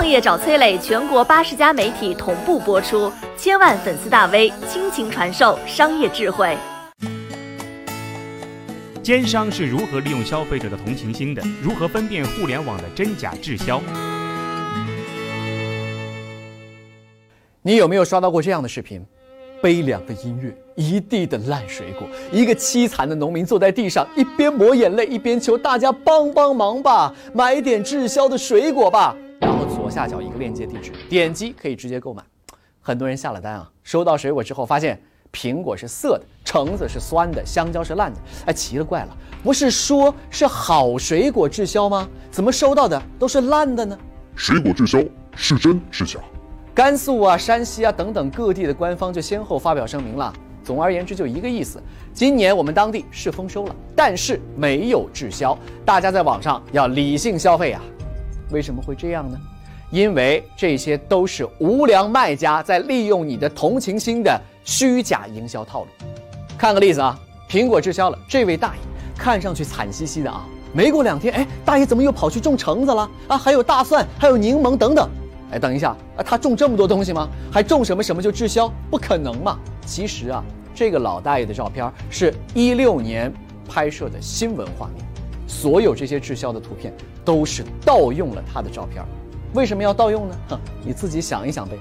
创业找崔磊，全国八十家媒体同步播出，千万粉丝大 V 倾情传授商业智慧。奸商是如何利用消费者的同情心的？如何分辨互联网的真假滞销？你有没有刷到过这样的视频？悲凉的音乐，一地的烂水果，一个凄惨的农民坐在地上，一边抹眼泪，一边求大家帮帮忙吧，买点滞销的水果吧。下角一个链接地址，点击可以直接购买。很多人下了单啊，收到水果之后发现苹果是涩的，橙子是酸的，香蕉是烂的。哎，奇了怪了，不是说是好水果滞销吗？怎么收到的都是烂的呢？水果滞销是真是假？甘肃啊、山西啊等等各地的官方就先后发表声明了。总而言之，就一个意思：今年我们当地是丰收了，但是没有滞销。大家在网上要理性消费啊！为什么会这样呢？因为这些都是无良卖家在利用你的同情心的虚假营销套路。看个例子啊，苹果滞销了，这位大爷看上去惨兮兮的啊，没过两天，哎，大爷怎么又跑去种橙子了啊？还有大蒜，还有柠檬等等。哎，等一下啊！他种这么多东西吗？还种什么什么就滞销？不可能嘛！其实啊，这个老大爷的照片是一六年拍摄的新闻画面，所有这些滞销的图片都是盗用了他的照片。为什么要盗用呢？哼，你自己想一想呗。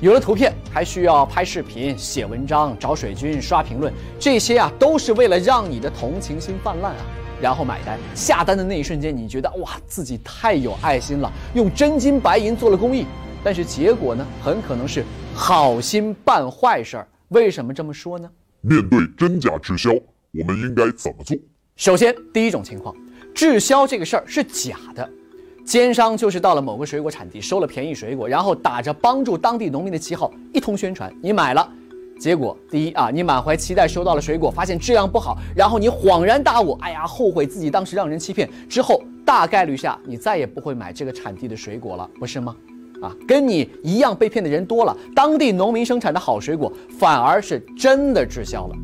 有了图片，还需要拍视频、写文章、找水军、刷评论，这些啊，都是为了让你的同情心泛滥啊。然后买单，下单的那一瞬间，你觉得哇，自己太有爱心了，用真金白银做了公益。但是结果呢，很可能是好心办坏事儿。为什么这么说呢？面对真假滞销，我们应该怎么做？首先，第一种情况，滞销这个事儿是假的，奸商就是到了某个水果产地收了便宜水果，然后打着帮助当地农民的旗号一通宣传，你买了。结果，第一啊，你满怀期待收到了水果，发现质量不好，然后你恍然大悟，哎呀，后悔自己当时让人欺骗。之后，大概率下你再也不会买这个产地的水果了，不是吗？啊，跟你一样被骗的人多了，当地农民生产的好水果反而是真的滞销了。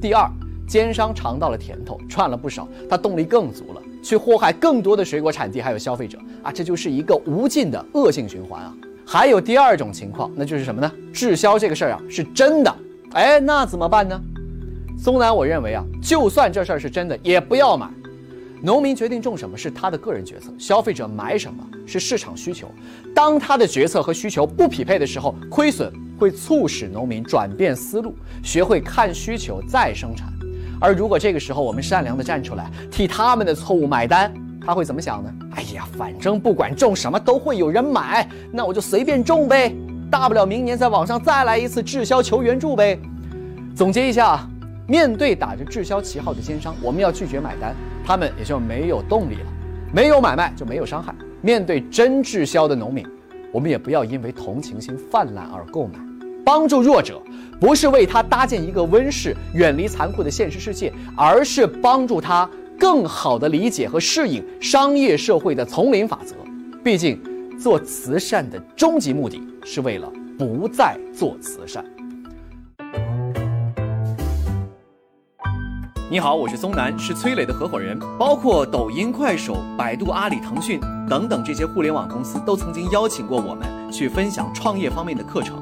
第二，奸商尝到了甜头，赚了不少，他动力更足了，去祸害更多的水果产地还有消费者啊，这就是一个无尽的恶性循环啊。还有第二种情况，那就是什么呢？滞销这个事儿啊是真的，哎，那怎么办呢？松南，我认为啊，就算这事儿是真的，也不要买。农民决定种什么是他的个人决策，消费者买什么是市场需求。当他的决策和需求不匹配的时候，亏损会促使农民转变思路，学会看需求再生产。而如果这个时候我们善良的站出来，替他们的错误买单。他会怎么想呢？哎呀，反正不管种什么都会有人买，那我就随便种呗，大不了明年在网上再来一次滞销求援助呗。总结一下，面对打着滞销旗号的奸商，我们要拒绝买单，他们也就没有动力了，没有买卖就没有伤害。面对真滞销的农民，我们也不要因为同情心泛滥而购买。帮助弱者，不是为他搭建一个温室，远离残酷的现实世界，而是帮助他。更好的理解和适应商业社会的丛林法则。毕竟，做慈善的终极目的是为了不再做慈善。你好，我是松南，是崔磊的合伙人。包括抖音、快手、百度、阿里、腾讯等等这些互联网公司，都曾经邀请过我们去分享创业方面的课程。